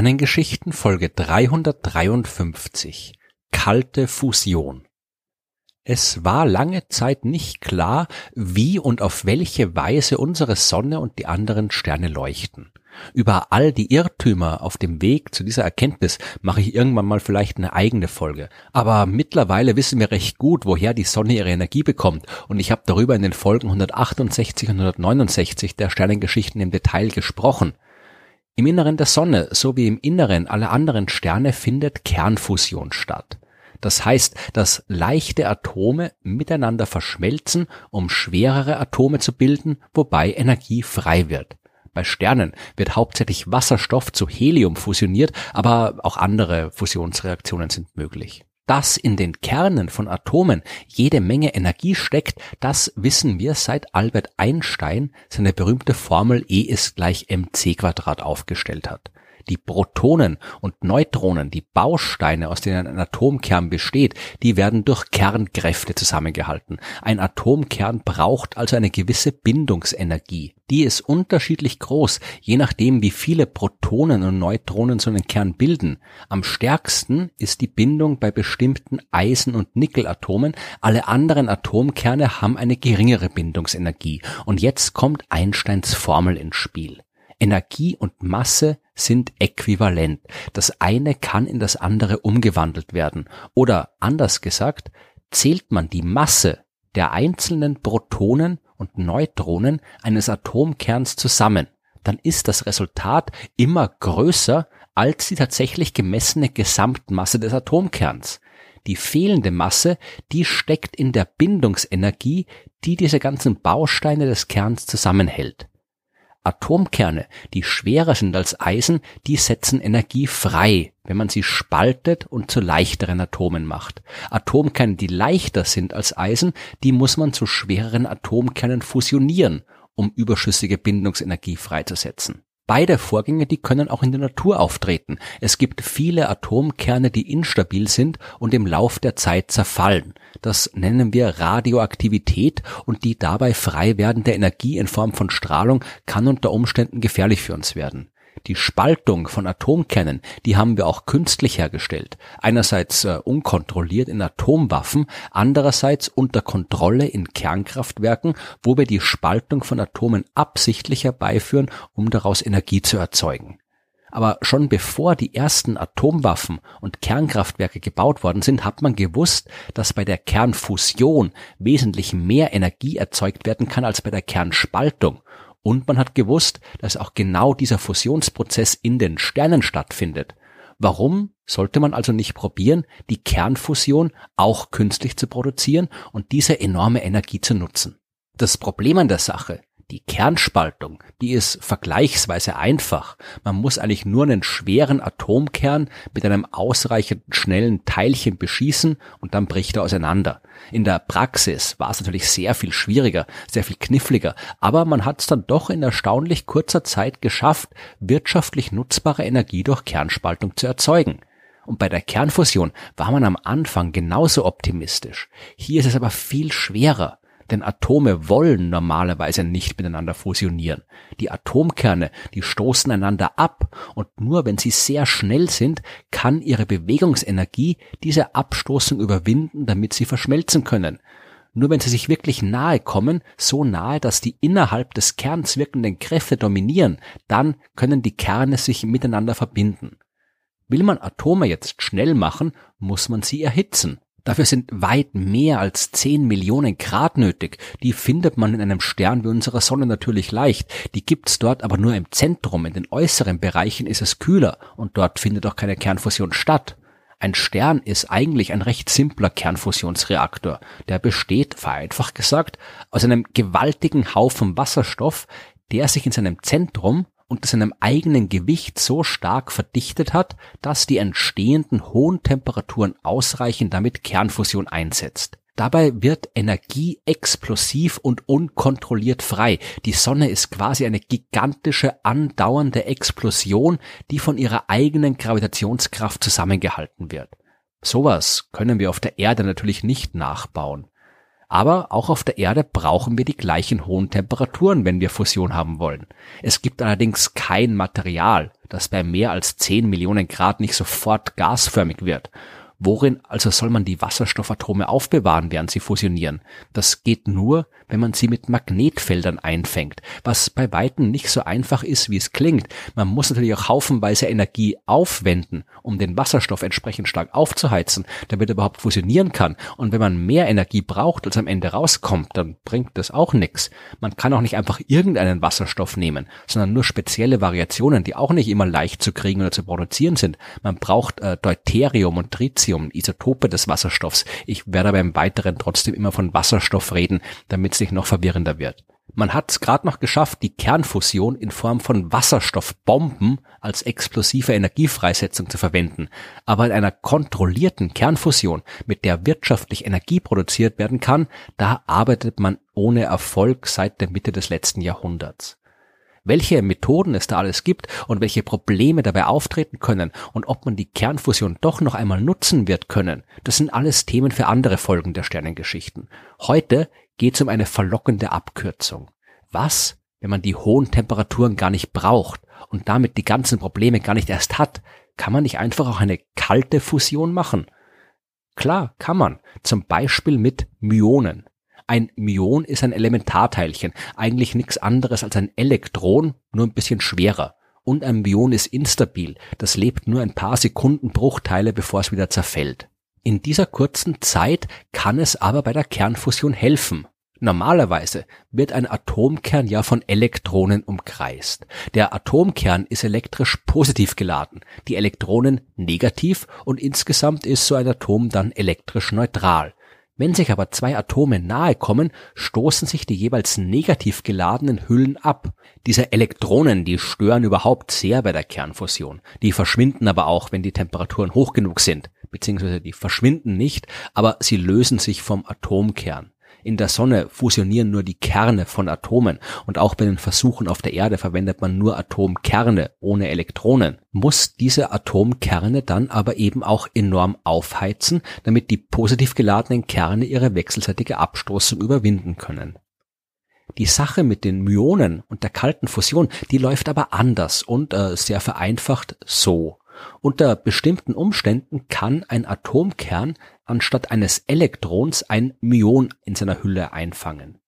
Sternengeschichten Folge 353 Kalte Fusion Es war lange Zeit nicht klar, wie und auf welche Weise unsere Sonne und die anderen Sterne leuchten. Über all die Irrtümer auf dem Weg zu dieser Erkenntnis mache ich irgendwann mal vielleicht eine eigene Folge. Aber mittlerweile wissen wir recht gut, woher die Sonne ihre Energie bekommt und ich habe darüber in den Folgen 168 und 169 der Sternengeschichten im Detail gesprochen. Im Inneren der Sonne sowie im Inneren aller anderen Sterne findet Kernfusion statt. Das heißt, dass leichte Atome miteinander verschmelzen, um schwerere Atome zu bilden, wobei Energie frei wird. Bei Sternen wird hauptsächlich Wasserstoff zu Helium fusioniert, aber auch andere Fusionsreaktionen sind möglich dass in den Kernen von Atomen jede Menge Energie steckt, das wissen wir seit Albert Einstein seine berühmte Formel E ist gleich mc Quadrat aufgestellt hat die Protonen und Neutronen, die Bausteine, aus denen ein Atomkern besteht, die werden durch Kernkräfte zusammengehalten. Ein Atomkern braucht also eine gewisse Bindungsenergie. Die ist unterschiedlich groß, je nachdem, wie viele Protonen und Neutronen so einen Kern bilden. Am stärksten ist die Bindung bei bestimmten Eisen- und Nickelatomen. Alle anderen Atomkerne haben eine geringere Bindungsenergie. Und jetzt kommt Einsteins Formel ins Spiel. Energie und Masse sind äquivalent. Das eine kann in das andere umgewandelt werden. Oder anders gesagt, zählt man die Masse der einzelnen Protonen und Neutronen eines Atomkerns zusammen, dann ist das Resultat immer größer als die tatsächlich gemessene Gesamtmasse des Atomkerns. Die fehlende Masse, die steckt in der Bindungsenergie, die diese ganzen Bausteine des Kerns zusammenhält. Atomkerne, die schwerer sind als Eisen, die setzen Energie frei, wenn man sie spaltet und zu leichteren Atomen macht. Atomkerne, die leichter sind als Eisen, die muss man zu schwereren Atomkernen fusionieren, um überschüssige Bindungsenergie freizusetzen. Beide Vorgänge, die können auch in der Natur auftreten. Es gibt viele Atomkerne, die instabil sind und im Lauf der Zeit zerfallen. Das nennen wir Radioaktivität und die dabei frei werdende Energie in Form von Strahlung kann unter Umständen gefährlich für uns werden. Die Spaltung von Atomkernen, die haben wir auch künstlich hergestellt. Einerseits äh, unkontrolliert in Atomwaffen, andererseits unter Kontrolle in Kernkraftwerken, wo wir die Spaltung von Atomen absichtlich herbeiführen, um daraus Energie zu erzeugen. Aber schon bevor die ersten Atomwaffen und Kernkraftwerke gebaut worden sind, hat man gewusst, dass bei der Kernfusion wesentlich mehr Energie erzeugt werden kann als bei der Kernspaltung. Und man hat gewusst, dass auch genau dieser Fusionsprozess in den Sternen stattfindet. Warum sollte man also nicht probieren, die Kernfusion auch künstlich zu produzieren und diese enorme Energie zu nutzen? Das Problem an der Sache die Kernspaltung, die ist vergleichsweise einfach. Man muss eigentlich nur einen schweren Atomkern mit einem ausreichend schnellen Teilchen beschießen und dann bricht er auseinander. In der Praxis war es natürlich sehr viel schwieriger, sehr viel kniffliger, aber man hat es dann doch in erstaunlich kurzer Zeit geschafft, wirtschaftlich nutzbare Energie durch Kernspaltung zu erzeugen. Und bei der Kernfusion war man am Anfang genauso optimistisch. Hier ist es aber viel schwerer denn Atome wollen normalerweise nicht miteinander fusionieren. Die Atomkerne, die stoßen einander ab und nur wenn sie sehr schnell sind, kann ihre Bewegungsenergie diese Abstoßung überwinden, damit sie verschmelzen können. Nur wenn sie sich wirklich nahe kommen, so nahe, dass die innerhalb des Kerns wirkenden Kräfte dominieren, dann können die Kerne sich miteinander verbinden. Will man Atome jetzt schnell machen, muss man sie erhitzen. Dafür sind weit mehr als 10 Millionen Grad nötig. Die findet man in einem Stern wie unserer Sonne natürlich leicht. Die gibt's dort aber nur im Zentrum. In den äußeren Bereichen ist es kühler und dort findet auch keine Kernfusion statt. Ein Stern ist eigentlich ein recht simpler Kernfusionsreaktor. Der besteht, vereinfacht gesagt, aus einem gewaltigen Haufen Wasserstoff, der sich in seinem Zentrum unter seinem eigenen Gewicht so stark verdichtet hat, dass die entstehenden hohen Temperaturen ausreichen, damit Kernfusion einsetzt. Dabei wird Energie explosiv und unkontrolliert frei. Die Sonne ist quasi eine gigantische andauernde Explosion, die von ihrer eigenen Gravitationskraft zusammengehalten wird. Sowas können wir auf der Erde natürlich nicht nachbauen. Aber auch auf der Erde brauchen wir die gleichen hohen Temperaturen, wenn wir Fusion haben wollen. Es gibt allerdings kein Material, das bei mehr als 10 Millionen Grad nicht sofort gasförmig wird. Worin also soll man die Wasserstoffatome aufbewahren, während sie fusionieren? Das geht nur, wenn man sie mit Magnetfeldern einfängt, was bei Weitem nicht so einfach ist, wie es klingt. Man muss natürlich auch haufenweise Energie aufwenden, um den Wasserstoff entsprechend stark aufzuheizen, damit er überhaupt fusionieren kann. Und wenn man mehr Energie braucht, als am Ende rauskommt, dann bringt das auch nichts. Man kann auch nicht einfach irgendeinen Wasserstoff nehmen, sondern nur spezielle Variationen, die auch nicht immer leicht zu kriegen oder zu produzieren sind. Man braucht äh, Deuterium und Tritium Lithium, Isotope des Wasserstoffs. Ich werde beim Weiteren trotzdem immer von Wasserstoff reden, damit es nicht noch verwirrender wird. Man hat es gerade noch geschafft, die Kernfusion in Form von Wasserstoffbomben als explosive Energiefreisetzung zu verwenden. Aber in einer kontrollierten Kernfusion, mit der wirtschaftlich Energie produziert werden kann, da arbeitet man ohne Erfolg seit der Mitte des letzten Jahrhunderts welche Methoden es da alles gibt und welche Probleme dabei auftreten können und ob man die Kernfusion doch noch einmal nutzen wird können, das sind alles Themen für andere Folgen der Sternengeschichten. Heute geht es um eine verlockende Abkürzung. Was, wenn man die hohen Temperaturen gar nicht braucht und damit die ganzen Probleme gar nicht erst hat, kann man nicht einfach auch eine kalte Fusion machen? Klar, kann man. Zum Beispiel mit Myonen. Ein Myon ist ein Elementarteilchen, eigentlich nichts anderes als ein Elektron, nur ein bisschen schwerer. Und ein Myon ist instabil, das lebt nur ein paar Sekunden Bruchteile, bevor es wieder zerfällt. In dieser kurzen Zeit kann es aber bei der Kernfusion helfen. Normalerweise wird ein Atomkern ja von Elektronen umkreist. Der Atomkern ist elektrisch positiv geladen, die Elektronen negativ und insgesamt ist so ein Atom dann elektrisch neutral. Wenn sich aber zwei Atome nahe kommen, stoßen sich die jeweils negativ geladenen Hüllen ab. Diese Elektronen, die stören überhaupt sehr bei der Kernfusion. Die verschwinden aber auch, wenn die Temperaturen hoch genug sind, beziehungsweise die verschwinden nicht, aber sie lösen sich vom Atomkern. In der Sonne fusionieren nur die Kerne von Atomen und auch bei den Versuchen auf der Erde verwendet man nur Atomkerne ohne Elektronen. Muss diese Atomkerne dann aber eben auch enorm aufheizen, damit die positiv geladenen Kerne ihre wechselseitige Abstoßung überwinden können. Die Sache mit den Myonen und der kalten Fusion, die läuft aber anders und äh, sehr vereinfacht so. Unter bestimmten Umständen kann ein Atomkern anstatt eines Elektrons ein Myon in seiner Hülle einfangen.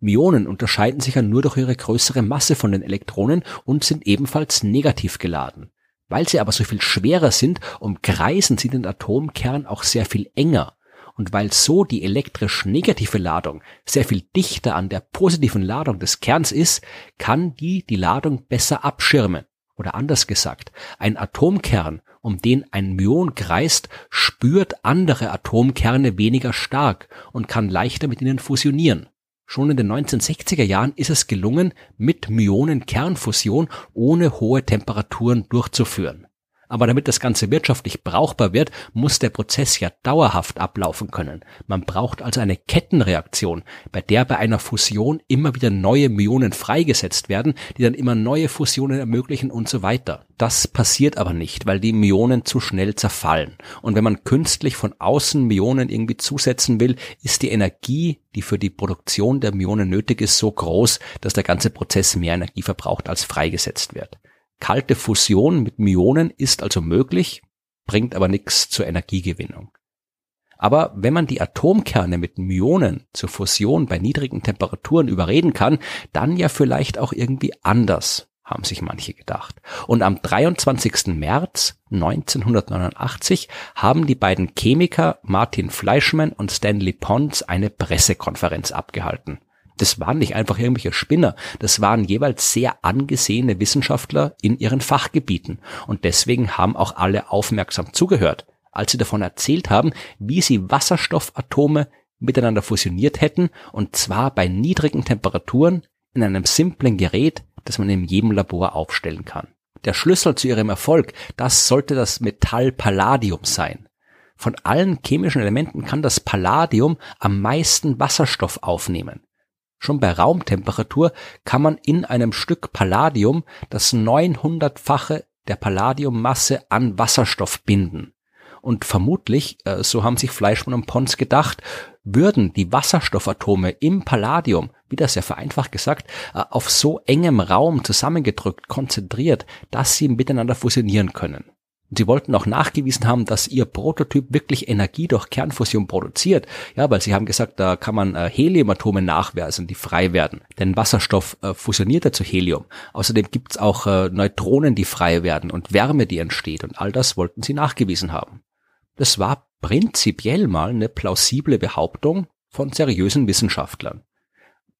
Myonen unterscheiden sich ja nur durch ihre größere Masse von den Elektronen und sind ebenfalls negativ geladen. Weil sie aber so viel schwerer sind, umkreisen sie den Atomkern auch sehr viel enger. Und weil so die elektrisch negative Ladung sehr viel dichter an der positiven Ladung des Kerns ist, kann die die Ladung besser abschirmen. Oder anders gesagt, ein Atomkern, um den ein Myon kreist, spürt andere Atomkerne weniger stark und kann leichter mit ihnen fusionieren. Schon in den 1960er Jahren ist es gelungen, mit Myonen Kernfusion ohne hohe Temperaturen durchzuführen. Aber damit das Ganze wirtschaftlich brauchbar wird, muss der Prozess ja dauerhaft ablaufen können. Man braucht also eine Kettenreaktion, bei der bei einer Fusion immer wieder neue Myonen freigesetzt werden, die dann immer neue Fusionen ermöglichen und so weiter. Das passiert aber nicht, weil die Myonen zu schnell zerfallen. Und wenn man künstlich von außen Myonen irgendwie zusetzen will, ist die Energie, die für die Produktion der Myonen nötig ist, so groß, dass der ganze Prozess mehr Energie verbraucht, als freigesetzt wird. Kalte Fusion mit Myonen ist also möglich, bringt aber nichts zur Energiegewinnung. Aber wenn man die Atomkerne mit Myonen zur Fusion bei niedrigen Temperaturen überreden kann, dann ja vielleicht auch irgendwie anders, haben sich manche gedacht. Und am 23. März 1989 haben die beiden Chemiker Martin Fleischmann und Stanley Pons eine Pressekonferenz abgehalten. Das waren nicht einfach irgendwelche Spinner, das waren jeweils sehr angesehene Wissenschaftler in ihren Fachgebieten. Und deswegen haben auch alle aufmerksam zugehört, als sie davon erzählt haben, wie sie Wasserstoffatome miteinander fusioniert hätten, und zwar bei niedrigen Temperaturen in einem simplen Gerät, das man in jedem Labor aufstellen kann. Der Schlüssel zu ihrem Erfolg, das sollte das Metall Palladium sein. Von allen chemischen Elementen kann das Palladium am meisten Wasserstoff aufnehmen. Schon bei Raumtemperatur kann man in einem Stück Palladium das 900-fache der Palladiummasse an Wasserstoff binden. Und vermutlich, äh, so haben sich Fleischmann und Pons gedacht, würden die Wasserstoffatome im Palladium, wieder sehr vereinfacht gesagt, äh, auf so engem Raum zusammengedrückt, konzentriert, dass sie miteinander fusionieren können. Sie wollten auch nachgewiesen haben, dass ihr Prototyp wirklich Energie durch Kernfusion produziert. Ja, weil sie haben gesagt, da kann man äh, Heliumatome nachweisen, die frei werden. Denn Wasserstoff äh, fusioniert ja zu Helium. Außerdem gibt's auch äh, Neutronen, die frei werden und Wärme, die entsteht. Und all das wollten sie nachgewiesen haben. Das war prinzipiell mal eine plausible Behauptung von seriösen Wissenschaftlern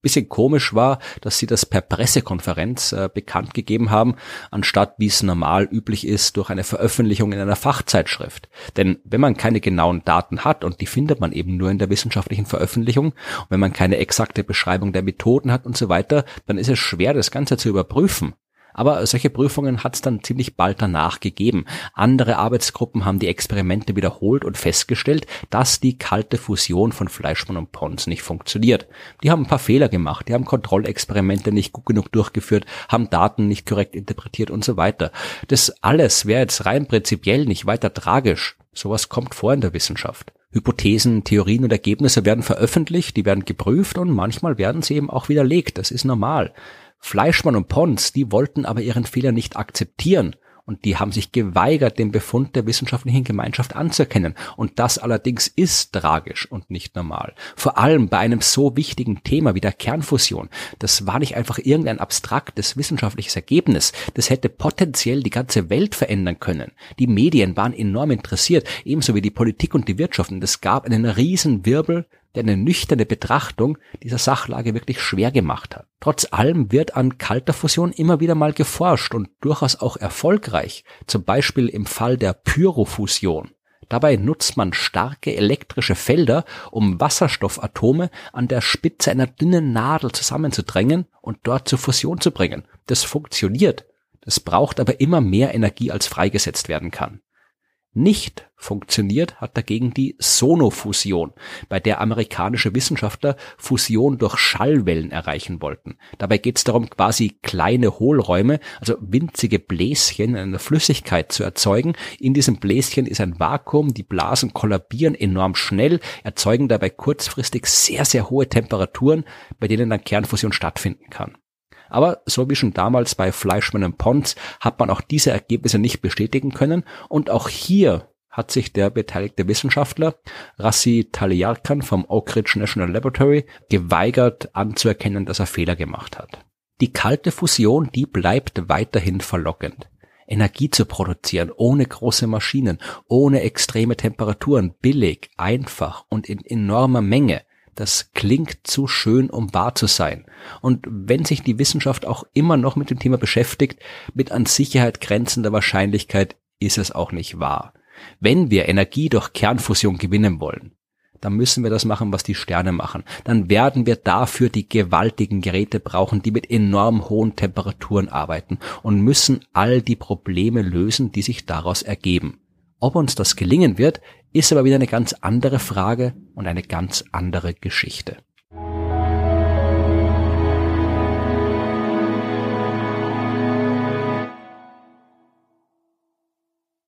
bisschen komisch war, dass sie das per Pressekonferenz äh, bekannt gegeben haben, anstatt wie es normal üblich ist durch eine Veröffentlichung in einer Fachzeitschrift. Denn wenn man keine genauen Daten hat und die findet man eben nur in der wissenschaftlichen Veröffentlichung, und wenn man keine exakte Beschreibung der Methoden hat und so weiter, dann ist es schwer, das Ganze zu überprüfen. Aber solche Prüfungen hat es dann ziemlich bald danach gegeben. Andere Arbeitsgruppen haben die Experimente wiederholt und festgestellt, dass die kalte Fusion von Fleischmann und Pons nicht funktioniert. Die haben ein paar Fehler gemacht, die haben Kontrollexperimente nicht gut genug durchgeführt, haben Daten nicht korrekt interpretiert und so weiter. Das alles wäre jetzt rein prinzipiell nicht weiter tragisch. Sowas kommt vor in der Wissenschaft. Hypothesen, Theorien und Ergebnisse werden veröffentlicht, die werden geprüft und manchmal werden sie eben auch widerlegt. Das ist normal. Fleischmann und Pons, die wollten aber ihren Fehler nicht akzeptieren und die haben sich geweigert, den Befund der wissenschaftlichen Gemeinschaft anzuerkennen. Und das allerdings ist tragisch und nicht normal. Vor allem bei einem so wichtigen Thema wie der Kernfusion. Das war nicht einfach irgendein abstraktes wissenschaftliches Ergebnis. Das hätte potenziell die ganze Welt verändern können. Die Medien waren enorm interessiert, ebenso wie die Politik und die Wirtschaft. Und es gab einen riesen Wirbel der eine nüchterne Betrachtung dieser Sachlage wirklich schwer gemacht hat. Trotz allem wird an kalter Fusion immer wieder mal geforscht und durchaus auch erfolgreich, zum Beispiel im Fall der Pyrofusion. Dabei nutzt man starke elektrische Felder, um Wasserstoffatome an der Spitze einer dünnen Nadel zusammenzudrängen und dort zur Fusion zu bringen. Das funktioniert. Das braucht aber immer mehr Energie, als freigesetzt werden kann. Nicht funktioniert hat dagegen die Sonofusion, bei der amerikanische Wissenschaftler Fusion durch Schallwellen erreichen wollten. Dabei geht es darum, quasi kleine Hohlräume, also winzige Bläschen in einer Flüssigkeit zu erzeugen. In diesem Bläschen ist ein Vakuum, die Blasen kollabieren enorm schnell, erzeugen dabei kurzfristig sehr, sehr hohe Temperaturen, bei denen dann Kernfusion stattfinden kann. Aber so wie schon damals bei Fleischmann und Pons hat man auch diese Ergebnisse nicht bestätigen können und auch hier hat sich der beteiligte Wissenschaftler Rassi Taliarkan vom Oak Ridge National Laboratory geweigert anzuerkennen, dass er Fehler gemacht hat. Die kalte Fusion, die bleibt weiterhin verlockend. Energie zu produzieren, ohne große Maschinen, ohne extreme Temperaturen, billig, einfach und in enormer Menge. Das klingt zu schön, um wahr zu sein. Und wenn sich die Wissenschaft auch immer noch mit dem Thema beschäftigt, mit an Sicherheit grenzender Wahrscheinlichkeit ist es auch nicht wahr. Wenn wir Energie durch Kernfusion gewinnen wollen, dann müssen wir das machen, was die Sterne machen. Dann werden wir dafür die gewaltigen Geräte brauchen, die mit enorm hohen Temperaturen arbeiten und müssen all die Probleme lösen, die sich daraus ergeben. Ob uns das gelingen wird, ist aber wieder eine ganz andere Frage und eine ganz andere Geschichte.